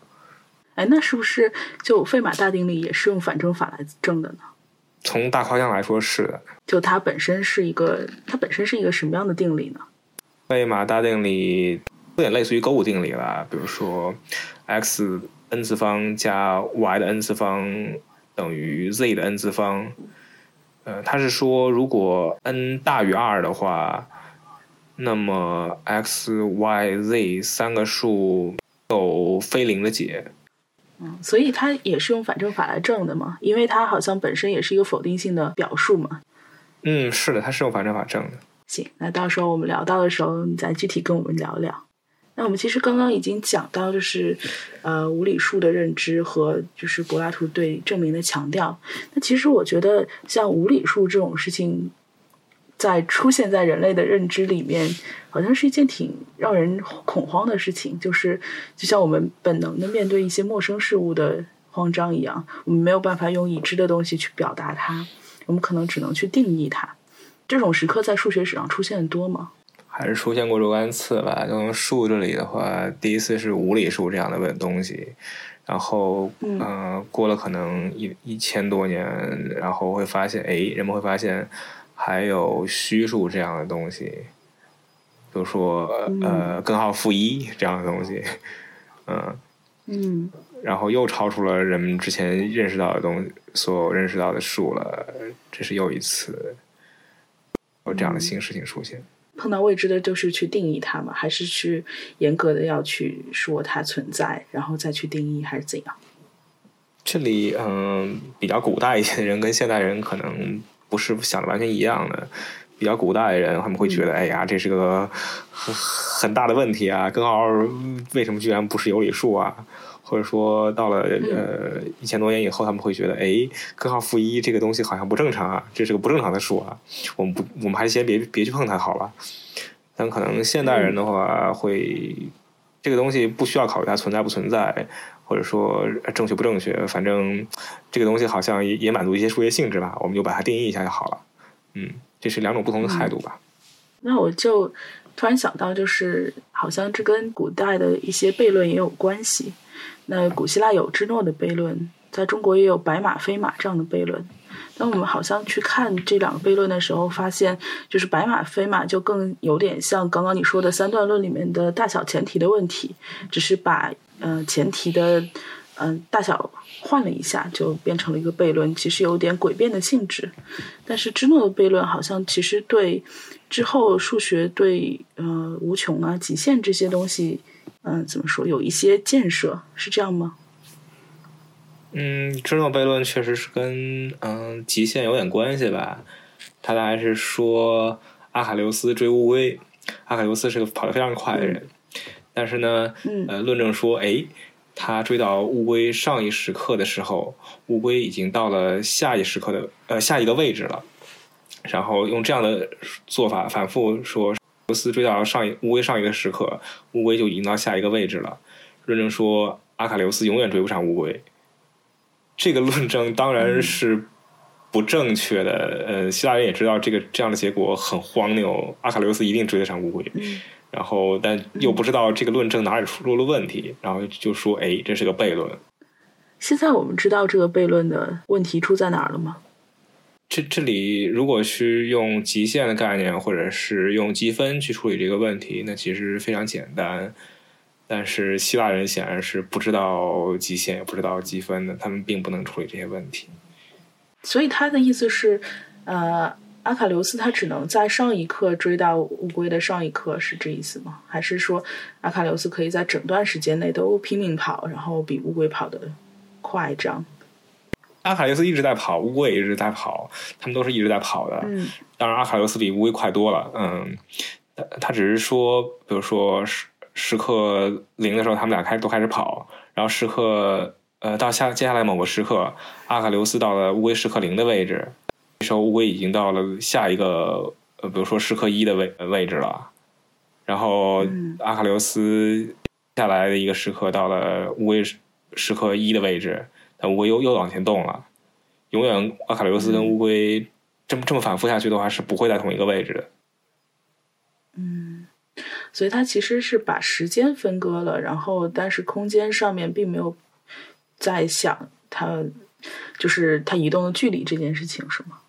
Speaker 1: 哎，那是不是就费马大定理也是用反证法来证的呢？
Speaker 2: 从大方向来说是的，
Speaker 1: 就它本身是一个，它本身是一个什么样的定理呢？
Speaker 2: 费马大定理有点类似于勾股定理了，比如说 x n 次方加 y 的 n 次方等于 z 的 n 次方。呃，它是说如果 n 大于二的话，那么 x y z 三个数有非零的解。
Speaker 1: 嗯，所以它也是用反证法来证的嘛？因为它好像本身也是一个否定性的表述嘛。
Speaker 2: 嗯，是的，它是用反证法证的。
Speaker 1: 行，那到时候我们聊到的时候，你再具体跟我们聊聊。那我们其实刚刚已经讲到，就是呃无理数的认知和就是柏拉图对证明的强调。那其实我觉得像无理数这种事情。在出现在人类的认知里面，好像是一件挺让人恐慌的事情。就是就像我们本能的面对一些陌生事物的慌张一样，我们没有办法用已知的东西去表达它，我们可能只能去定义它。这种时刻在数学史上出现的多吗？
Speaker 2: 还是出现过若干次吧。从数这里的话，第一次是无理数这样的问东西，然后嗯，过了可能一一千多年，然后会发现，哎，人们会发现。还有虚数这样的东西，比如说呃根号负一这样的东西，
Speaker 1: 嗯嗯，
Speaker 2: 然后又超出了人们之前认识到的东西所有认识到的数了，这是又一次有这样的新事情出现。
Speaker 1: 碰到未知的，就是去定义它嘛，还是去严格的要去说它存在，然后再去定义，还是怎样？
Speaker 2: 这里嗯，比较古代一些人跟现代人可能。不是想的完全一样的，比较古代的人他们会觉得，哎呀，这是个很很大的问题啊！根号为什么居然不是有理数啊？或者说到了呃一千多年以后，他们会觉得，哎，根号负一这个东西好像不正常啊，这是个不正常的数啊！我们不，我们还是先别别去碰它好了。但可能现代人的话，会这个东西不需要考虑它存在不存在。或者说正确不正确，反正这个东西好像也也满足一些数学性质吧，我们就把它定义一下就好了。嗯，这是两种不同的态度吧。
Speaker 1: 那我就突然想到，就是好像这跟古代的一些悖论也有关系。那古希腊有芝诺的悖论，在中国也有白马非马这样的悖论。当我们好像去看这两个悖论的时候，发现就是白马非马就更有点像刚刚你说的三段论里面的大小前提的问题，只是把。嗯，前提的嗯大小换了一下，就变成了一个悖论，其实有点诡辩的性质。但是芝诺的悖论好像其实对之后数学对呃无穷啊极限这些东西，嗯怎么说有一些建设，是这样吗？
Speaker 2: 嗯，芝诺悖论确实是跟嗯极限有点关系吧。他大概是说阿卡琉斯追乌龟，阿卡琉斯是个跑得非常快的人。但是呢，呃，论证说，哎，他追到乌龟上一时刻的时候，乌龟已经到了下一时刻的呃下一个位置了。然后用这样的做法反复说，罗斯追到上一乌龟上一个时刻，乌龟就已经到下一个位置了，论证说阿卡琉斯永远追不上乌龟。这个论证当然是不正确的。呃，希腊人也知道这个这样的结果很荒谬，阿卡琉斯一定追得上乌龟。然后，但又不知道这个论证哪里出了问题，然后就说：“哎，这是个悖论。”
Speaker 1: 现在我们知道这个悖论的问题出在哪儿了吗？
Speaker 2: 这这里如果是用极限的概念，或者是用积分去处理这个问题，那其实非常简单。但是希腊人显然是不知道极限，也不知道积分的，他们并不能处理这些问题。
Speaker 1: 所以他的意思是，呃，阿卡琉斯他只能在上一刻追到乌龟的上一刻，是这意思吗？还是说阿卡琉斯可以在整段时间内都拼命跑，然后比乌龟跑得快？这样？
Speaker 2: 阿卡琉斯一直在跑，乌龟也一直在跑，他们都是一直在跑的。
Speaker 1: 嗯，
Speaker 2: 当然阿卡琉斯比乌龟快多了。嗯，他他只是说，比如说是。时刻零的时候，他们俩开始都开始跑，然后时刻呃到下接下来某个时刻，阿卡琉斯到了乌龟时刻零的位置，这时候乌龟已经到了下一个呃比如说时刻一的位位置了，然后阿卡琉斯下来的一个时刻到了乌龟时刻一的位置，但乌龟又又往前动了，永远阿卡琉斯跟乌龟这么这么反复下去的话是不会在同一个位置的。
Speaker 1: 所以它其实是把时间分割了，然后但是空间上面并没有在想它，就是它移动的距离这件事情，是吗？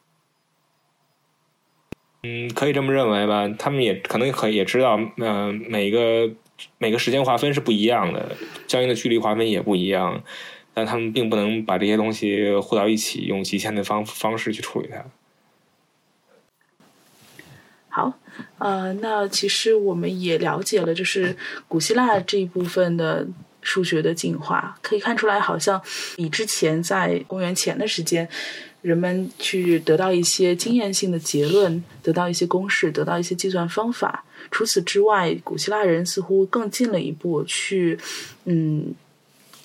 Speaker 2: 嗯，可以这么认为吧。他们也可能可也知道，嗯，每个每个时间划分是不一样的，相应的距离划分也不一样，但他们并不能把这些东西和到一起，用极限的方方式去处理它。
Speaker 1: 好。呃，那其实我们也了解了，就是古希腊这一部分的数学的进化，可以看出来，好像比之前在公元前的时间，人们去得到一些经验性的结论，得到一些公式，得到一些计算方法。除此之外，古希腊人似乎更进了一步，去嗯，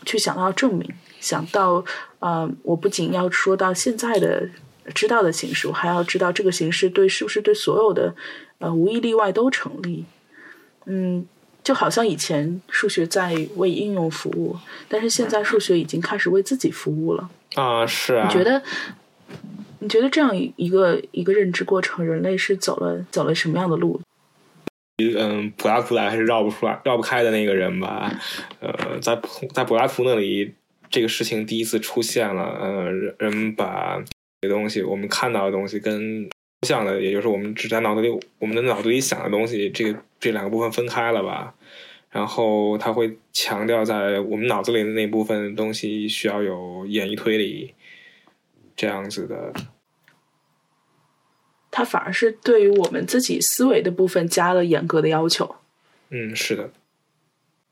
Speaker 1: 去想到证明，想到呃，我不仅要说到现在的知道的形式，我还要知道这个形式对是不是对所有的。呃，无一例外都成立。嗯，就好像以前数学在为应用服务，但是现在数学已经开始为自己服务了。
Speaker 2: 啊，是啊。
Speaker 1: 你觉得？你觉得这样一个一个认知过程，人类是走了走了什么样的路？
Speaker 2: 嗯，柏拉图来还是绕不出来、绕不开的那个人吧？呃，在在柏拉图那里，这个事情第一次出现了。呃，人们把这东西，我们看到的东西跟。像的，也就是我们只在脑子里，我们的脑子里想的东西，这个这两个部分分开了吧？然后他会强调，在我们脑子里的那部分东西需要有演绎推理这样子的。
Speaker 1: 他反而是对于我们自己思维的部分加了严格的要求。
Speaker 2: 嗯，是的。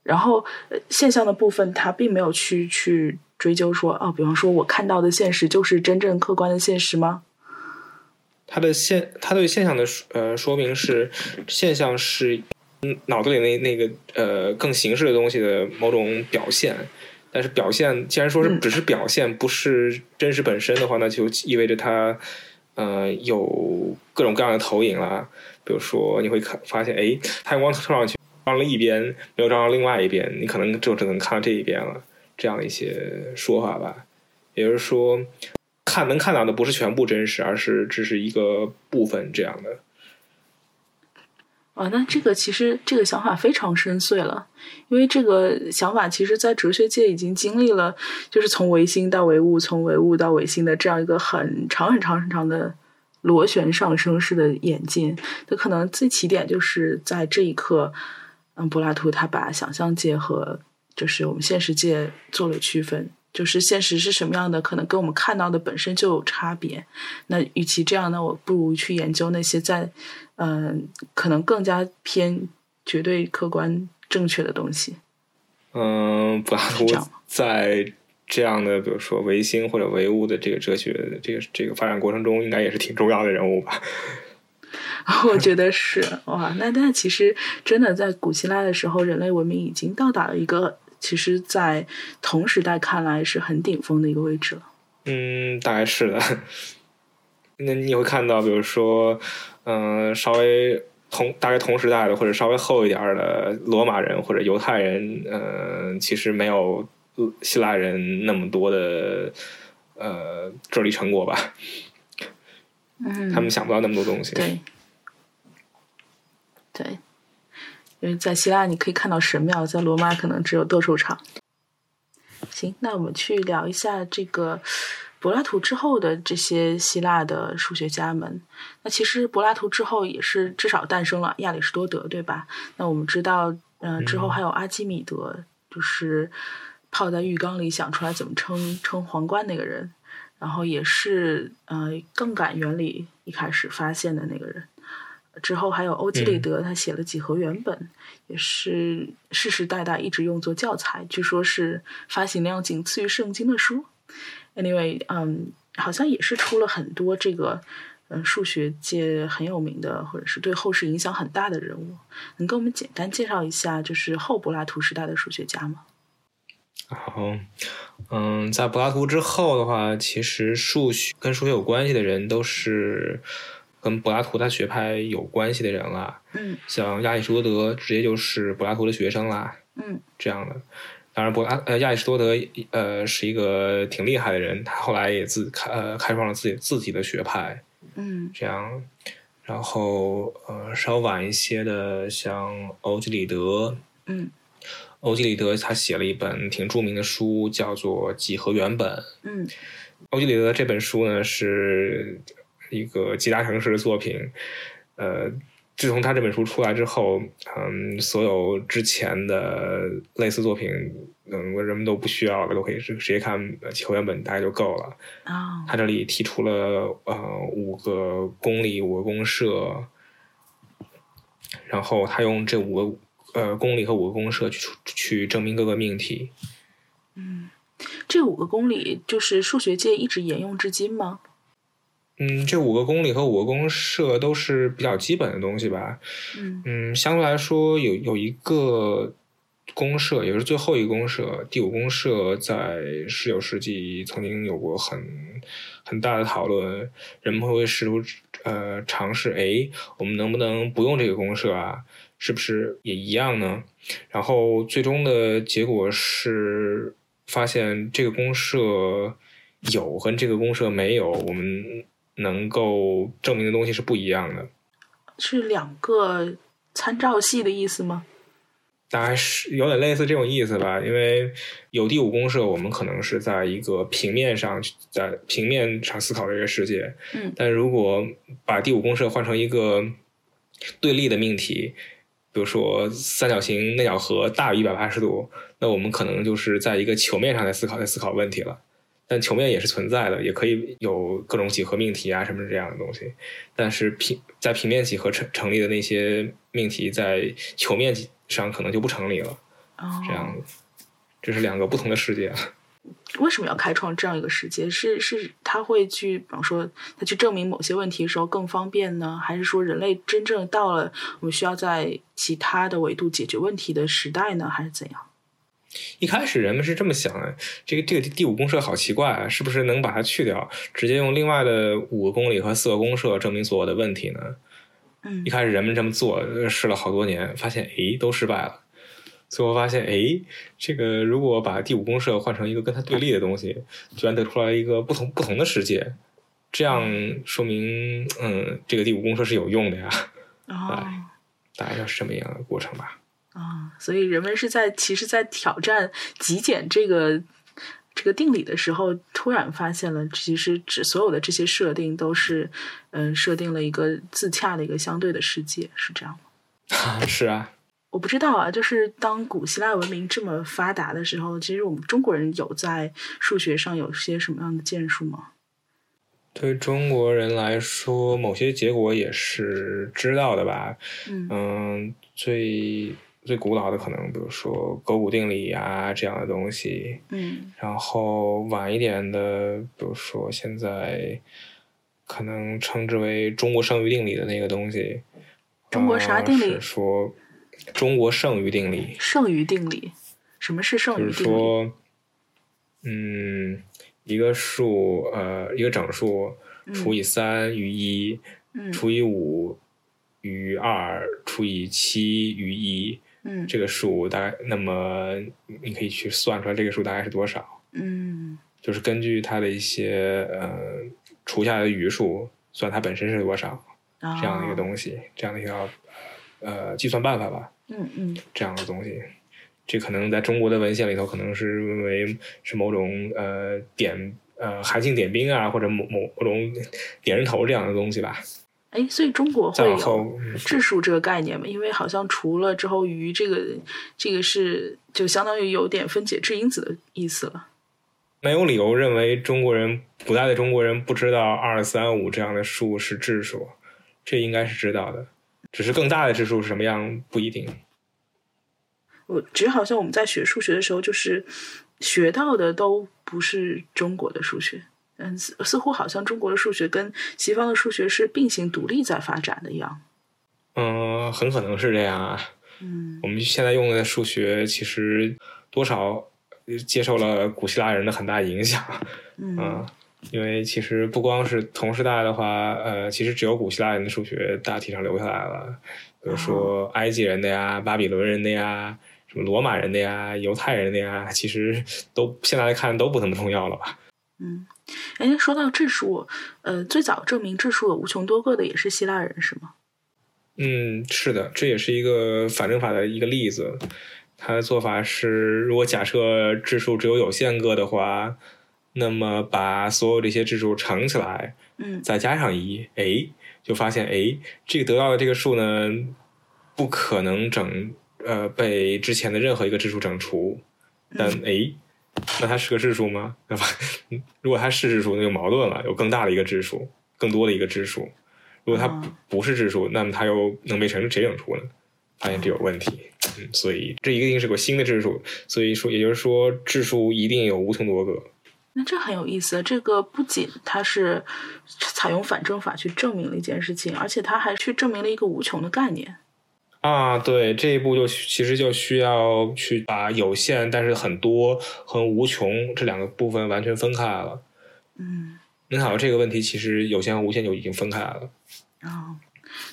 Speaker 1: 然后现象的部分，他并没有去去追究说，啊，比方说我看到的现实就是真正客观的现实吗？
Speaker 2: 他的现，他对现象的呃说明是，现象是脑子里那那个呃更形式的东西的某种表现，但是表现既然说是只是表现，不是真实本身的话，那就意味着它呃有各种各样的投影啦。比如说你会看发现，哎，太阳光照上去照了一边，没有照到另外一边，你可能就只能看到这一边了。这样一些说法吧，也就是说。看能看到的不是全部真实，而是只是一个部分这样的。
Speaker 1: 啊，那这个其实这个想法非常深邃了，因为这个想法其实，在哲学界已经经历了，就是从唯心到唯物，从唯物到唯心的这样一个很长很长很长的螺旋上升式的演进。它可能最起点就是在这一刻，嗯，柏拉图他把想象界和就是我们现实界做了区分。就是现实是什么样的，可能跟我们看到的本身就有差别。那与其这样，那我不如去研究那些在，嗯，可能更加偏绝对客观正确的东西。
Speaker 2: 嗯，柏拉图在这样的，比如说唯心或者唯物的这个哲学的这个这个发展过程中，应该也是挺重要的人物吧？
Speaker 1: 我觉得是哇，那那其实真的在古希腊的时候，人类文明已经到达了一个。其实，在同时代看来是很顶峰的一个位置了。
Speaker 2: 嗯，大概是的。那你会看到，比如说，嗯、稍微同大概同时代的或者稍微厚一点的罗马人或者犹太人，嗯、其实没有希腊人那么多的呃智力成果吧，
Speaker 1: 嗯，
Speaker 2: 他们想不到那么多东西。
Speaker 1: 对，对，因为在希腊你可以看到神庙，在罗马可能只有斗兽场。行，那我们去聊一下这个柏拉图之后的这些希腊的数学家们。那其实柏拉图之后也是至少诞生了亚里士多德，对吧？那我们知道，呃，之后还有阿基米德，就是泡在浴缸里想出来怎么称称皇冠那个人。然后也是呃杠杆原理一开始发现的那个人。之后还有欧几里德，他写了几何原本，也是世世代代一直用作教材，据说是发行量仅次于圣经的书。Anyway，嗯，好像也是出了很多这个嗯数学界很有名的，或者是对后世影响很大的人物。能跟我们简单介绍一下，就是后柏拉图时代的数学家吗？
Speaker 2: 好，嗯，在柏拉图之后的话，其实数学跟数学有关系的人都是跟柏拉图他学派有关系的人啦。
Speaker 1: 嗯
Speaker 2: 像亚里士多德直接就是柏拉图的学生啦，
Speaker 1: 嗯
Speaker 2: 这样的。当然，柏拉呃亚里士多德呃是一个挺厉害的人，他后来也自开呃开创了自己自己的学派，
Speaker 1: 嗯
Speaker 2: 这样。然后呃稍晚一些的，像欧几里德，
Speaker 1: 嗯
Speaker 2: 欧几里德他写了一本挺著名的书，叫做《几何原本》。
Speaker 1: 嗯
Speaker 2: 欧几里德这本书呢是一个集大城市的作品，呃，自从他这本书出来之后，嗯，所有之前的类似作品，嗯，人们都不需要了，都可以直直接看《几何原本》，大概就够了。
Speaker 1: 啊
Speaker 2: 他这里提出了呃五个公理，五个公社，然后他用这五个呃公理和五个公社去出去证明各个命题。
Speaker 1: 嗯这五个公理就是数学界一直沿用至今吗？
Speaker 2: 嗯，这五个公理和五个公社都是比较基本的东西吧。
Speaker 1: 嗯
Speaker 2: 嗯，相对来说有有一个公社，也是最后一个公社，第五公社，在十九世纪曾经有过很很大的讨论，人们会试图呃尝试，哎，我们能不能不用这个公社啊？是不是也一样呢？然后最终的结果是发现这个公社有和这个公社没有，我们能够证明的东西是不一样的。
Speaker 1: 是两个参照系的意思吗？
Speaker 2: 大概是有点类似这种意思吧，因为有第五公社，我们可能是在一个平面上，在平面上思考这个世界。
Speaker 1: 嗯
Speaker 2: 但如果把第五公社换成一个对立的命题，比如说三角形内角和大于一百八十度，那我们可能就是在一个球面上在思考，在思考问题了。但球面也是存在的，也可以有各种几何命题啊什么这样的东西。但是平在平面几何成成立的那些命题，在球面上可能就不成立了。
Speaker 1: 哦，
Speaker 2: 这样子，这是两个不同的世界。
Speaker 1: 为什么要开创这样一个世界？是是他会去，比方说他去证明某些问题的时候更方便呢，还是说人类真正到了我们需要在其他的维度解决问题的时代呢，还是怎样？
Speaker 2: 一开始人们是这么想的，这个这个第五公社好奇怪啊，是不是能把它去掉，直接用另外的五个公理和四个公社证明所有的问题呢？
Speaker 1: 嗯
Speaker 2: 一开始人们这么做，呃试了好多年，发现诶都失败了。最后发现，诶，这个如果把第五公社换成一个跟它对立的东西，居然得出来一个不同不同的世界，这样说明，嗯，这个第五公社是有用的呀，
Speaker 1: 哦
Speaker 2: 哎大概就是这么样的过程吧。
Speaker 1: 啊、所以人们是在其实，在挑战极简这个这个定理的时候，突然发现了，其实只所有的这些设定都是，嗯、设定了一个自洽的一个相对的世界，是这样吗？
Speaker 2: 是啊，
Speaker 1: 我不知道啊，就是当古希腊文明这么发达的时候，其实我们中国人有在数学上有些什么样的建树吗？
Speaker 2: 对中国人来说，某些结果也是知道的吧。
Speaker 1: 嗯
Speaker 2: 嗯，最最古老的可能，比如说勾股定理啊这样的东西。
Speaker 1: 嗯
Speaker 2: 然后晚一点的，比如说现在可能称之为中国剩余定理的那个东西。
Speaker 1: 中国啥定理
Speaker 2: 呃是说中国剩余定理，
Speaker 1: 剩余定理，什么是剩
Speaker 2: 就是
Speaker 1: 余定理？
Speaker 2: 说，嗯，一个数，呃，一个整数，除以三余一，
Speaker 1: 嗯
Speaker 2: 除以五余二，除以七余一，
Speaker 1: 嗯
Speaker 2: 这个数大概，那么你可以去算出来这个数大概是多少，
Speaker 1: 嗯
Speaker 2: 就是根据它的一些呃除下来的余数算它本身是多少
Speaker 1: 啊
Speaker 2: 这样的一个东西，这样的一个呃计算办法吧。
Speaker 1: 嗯嗯
Speaker 2: 这样的东西。这可能在中国的文献里头，可能是认为是某种呃点呃韩信点兵啊，或者某某某种点人头这样的东西吧。
Speaker 1: 哎，所以中国
Speaker 2: 再
Speaker 1: 会有质数这个概念吗？因为好像除了之后余这个这个是就相当于有点分解质因子的意思了。
Speaker 2: 没有理由认为中国人古代的中国人不知道二三五这样的数是质数，这应该是知道的，只是更大的质数是什么样不一定。
Speaker 1: 我觉得好像我们在学数学的时候，就是学到的都不是中国的数学。嗯，似似乎好像中国的数学跟西方的数学是并行独立在发展的一样。
Speaker 2: 嗯，很可能是这样啊。
Speaker 1: 嗯
Speaker 2: 我们现在用的数学其实多少呃接受了古希腊人的很大影响。
Speaker 1: 嗯
Speaker 2: 嗯，因为其实不光是同时代的话，呃，其实只有古希腊人的数学大体上留下来了，比如说埃及人的呀、巴比伦人的呀、什么罗马人的呀、犹太人的呀，其实都现在来看都不怎么重要了吧？
Speaker 1: 嗯。哎，说到质数，呃，最早证明质数有无穷多个的也是希腊人，是吗？
Speaker 2: 嗯，是的，这也是一个反证法的一个例子。他的做法是，如果假设质数只有有限个的话，那么把所有这些质数乘起来，
Speaker 1: 嗯
Speaker 2: 再加上一，哎，就发现哎，这个得到的这个数呢，不可能整呃被之前的任何一个质数整除，但哎，那它是个质数吗？对吧？如果它是质数，那就矛盾了，有更大的一个质数，更多的一个质数。如果它不是质数，那么它又能被谁谁整除呢？发现这有问题，嗯，所以这一定是个新的质数，所以说也就是说质数一定有无穷多个。
Speaker 1: 那这很有意思。这个不仅它是采用反证法去证明了一件事情，而且它还去证明了一个无穷的概念。
Speaker 2: 啊，对，这一步就其实就需要去把有限但是很多和无穷这两个部分完全分开了。
Speaker 1: 嗯
Speaker 2: 能想到这个问题，其实有限和无限就已经分开了。
Speaker 1: 啊、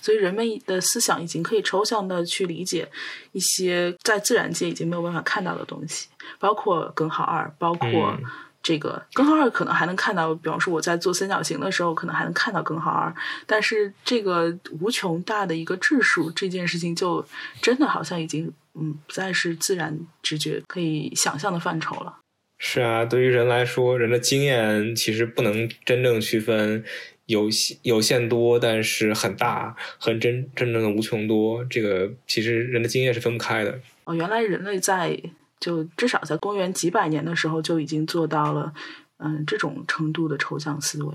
Speaker 1: 所以人们的思想已经可以抽象的去理解一些在自然界已经没有办法看到的东西，包括根号二，包括
Speaker 2: 嗯
Speaker 1: 这个根号二可能还能看到，比方说我在做三角形的时候，可能还能看到根号二，但是这个无穷大的一个质数这件事情，就真的好像已经嗯不再是自然直觉可以想象的范畴了。
Speaker 2: 是啊，对于人来说，人的经验其实不能真正区分有限有限多，但是很大和真真正的无穷多。这个其实人的经验是分不开的。
Speaker 1: 哦，原来人类在就至少在公元几百年的时候就已经做到了嗯这种程度的抽象思维。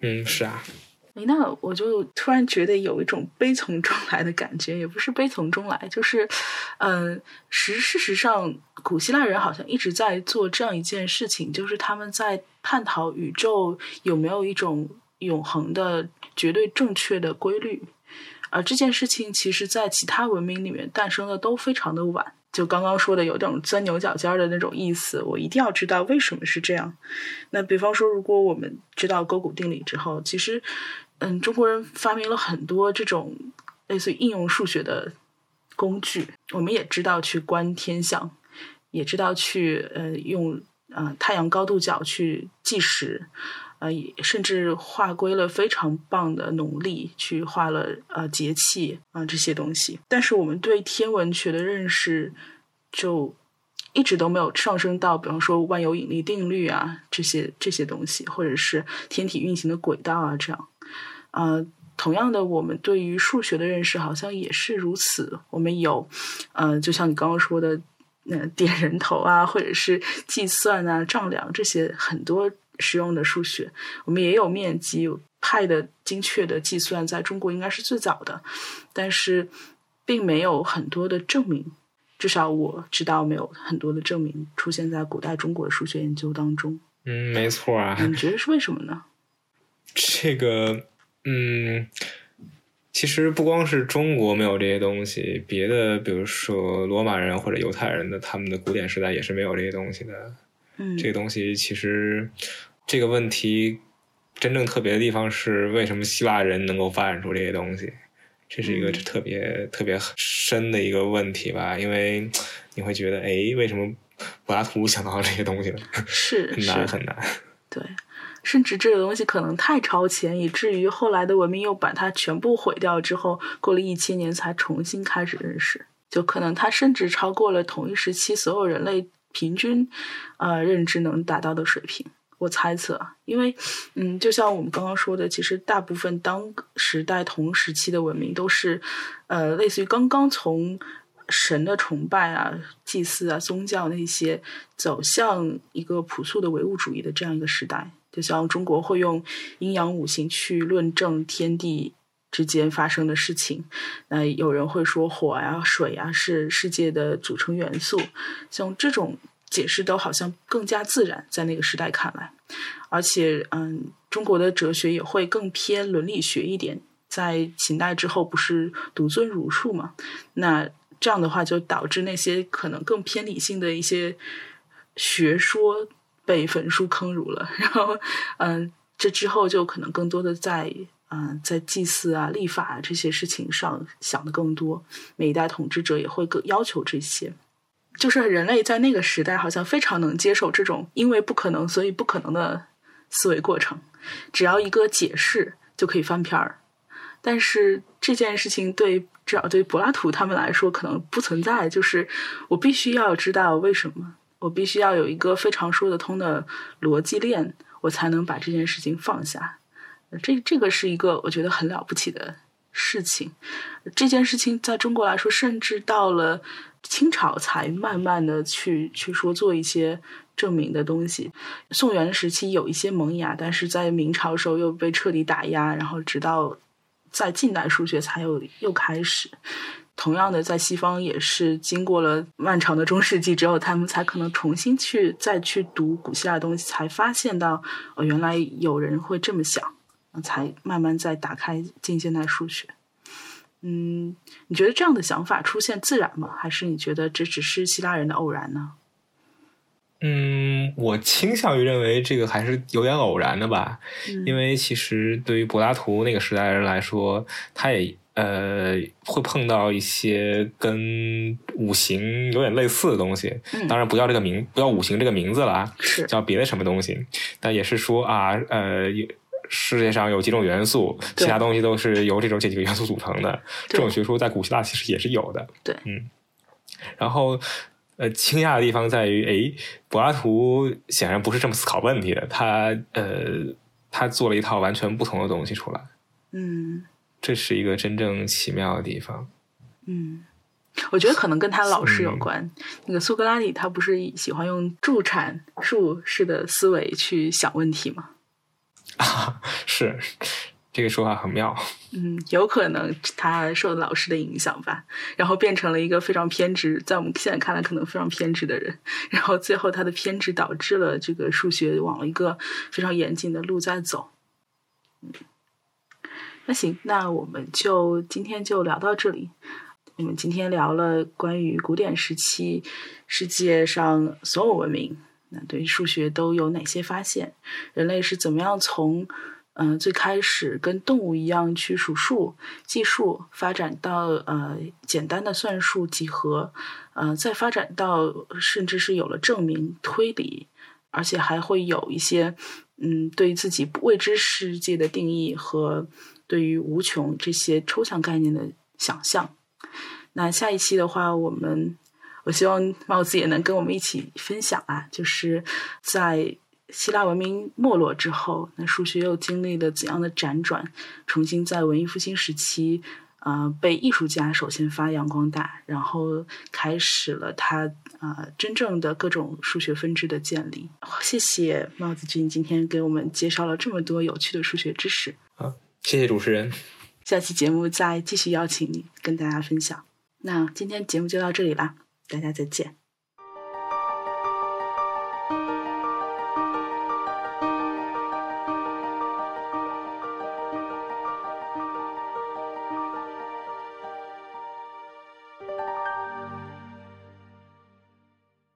Speaker 2: 嗯，是啊，
Speaker 1: 诶那我就突然觉得有一种悲从中来的感觉，也不是悲从中来，就是，嗯、实事实上，古希腊人好像一直在做这样一件事情，就是他们在探讨宇宙有没有一种永恒的、绝对正确的规律。而这件事情，其实在其他文明里面诞生的都非常的晚。就刚刚说的有种钻牛角尖的那种意思，我一定要知道为什么是这样。那比方说，如果我们知道勾股定理之后，其实，嗯，中国人发明了很多这种类似于应用数学的工具，我们也知道去观天象，也知道去呃用呃太阳高度角去计时，呃，甚至划归了非常棒的农历，去画了呃节气啊、这些东西。但是我们对天文学的认识就一直都没有上升到，比方说万有引力定律啊这些这些东西，或者是天体运行的轨道啊这样。呃，同样的，我们对于数学的认识好像也是如此。我们有，呃，就像你刚刚说的，呃，点人头啊，或者是计算啊、丈量这些很多实用的数学。我们也有面积、有派的精确的计算，在中国应该是最早的，但是并没有很多的证明。至少我知道没有很多的证明出现在古代中国的数学研究当中。
Speaker 2: 嗯，没错啊。
Speaker 1: 你觉得是为什么呢？
Speaker 2: 这个，嗯，其实不光是中国没有这些东西，别的，比如说罗马人或者犹太人的，他们的古典时代也是没有这些东西的。
Speaker 1: 嗯，
Speaker 2: 这个东西其实这个问题真正特别的地方是，为什么希腊人能够发展出这些东西？这是一个特别特别深的一个问题吧？因为你会觉得，哎，为什么柏拉图想到这些东西呢？
Speaker 1: 是
Speaker 2: 很难很难。
Speaker 1: 对，甚至这个东西可能太超前，以至于后来的文明又把它全部毁掉之后，过了一千年才重新开始认识。就可能它甚至超过了同一时期所有人类平均，呃，认知能达到的水平。我猜测，因为，嗯，就像我们刚刚说的，其实大部分当时代同时期的文明都是，呃，类似于刚刚从神的崇拜啊、祭祀啊、宗教那些，走向一个朴素的唯物主义的这样一个时代。就像中国会用阴阳五行去论证天地。之间发生的事情，那有人会说火呀、水呀是世界的组成元素，像这种解释都好像更加自然，在那个时代看来。而且，嗯，中国的哲学也会更偏伦理学一点，在秦代之后不是独尊儒术嘛？那这样的话就导致那些可能更偏理性的一些学说被焚书坑儒了。然后，嗯，这之后就可能更多的在。嗯，在祭祀啊、立法这些事情上想的更多，每一代统治者也会更要求这些。就是人类在那个时代好像非常能接受这种因为不可能所以不可能的思维过程，只要一个解释就可以翻篇儿。但是这件事情对至少对柏拉图他们来说可能不存在，就是我必须要知道为什么，我必须要有一个非常说得通的逻辑链，我才能把这件事情放下。这这个是一个我觉得很了不起的事情。这件事情在中国来说，甚至到了清朝才慢慢的去去说做一些证明的东西。宋元时期有一些萌芽，但是在明朝时候又被彻底打压，然后直到在近代数学才有又开始。同样的，在西方也是经过了漫长的中世纪之后，他们才可能重新去再去读古希腊东西，才发现到哦，原来有人会这么想。才慢慢再打开近现代数学。嗯，你觉得这样的想法出现自然吗？还是你觉得这只是希腊人的偶然呢？
Speaker 2: 嗯，我倾向于认为这个还是有点偶然的吧。因为其实对于柏拉图那个时代人来说，他也呃会碰到一些跟五行有点类似的东西。当然不叫这个名，不叫五行这个名字了，
Speaker 1: 是
Speaker 2: 叫别的什么东西。但也是说啊，呃。世界上有几种元素，其他东西都是由这种这几个元素组成的。这种学说在古希腊其实也是有的。
Speaker 1: 对，
Speaker 2: 嗯。然后，呃，惊讶的地方在于，哎，柏拉图显然不是这么思考问题的。他，呃，他做了一套完全不同的东西出来。
Speaker 1: 嗯，
Speaker 2: 这是一个真正奇妙的地方。
Speaker 1: 嗯，我觉得可能跟他老师有关。那个苏格拉底，他不是喜欢用助产术式的思维去想问题吗？
Speaker 2: 啊，是这个说法很妙。
Speaker 1: 嗯，有可能他受老师的影响吧，然后变成了一个非常偏执，在我们现在看来可能非常偏执的人。然后最后他的偏执导致了这个数学往一个非常严谨的路在走。嗯，那行，那我们就今天就聊到这里。我们今天聊了关于古典时期世界上所有文明。那对于数学都有哪些发现？人类是怎么样从嗯最开始跟动物一样去数数、计数，发展到呃简单的算术、几何，呃再发展到甚至是有了证明、推理，而且还会有一些嗯对自己未知世界的定义和对于无穷这些抽象概念的想象。那下一期的话，我们。我希望帽子也能跟我们一起分享啊，就是在希腊文明没落之后，那数学又经历了怎样的辗转，重新在文艺复兴时期，呃，被艺术家首先发扬光大，然后开始了他啊真正的各种数学分支的建立。谢谢帽子君今天给我们介绍了这么多有趣的数学知识。
Speaker 2: 好，谢谢主持人。
Speaker 1: 下期节目再继续邀请你跟大家分享。那今天节目就到这里啦。大家再见。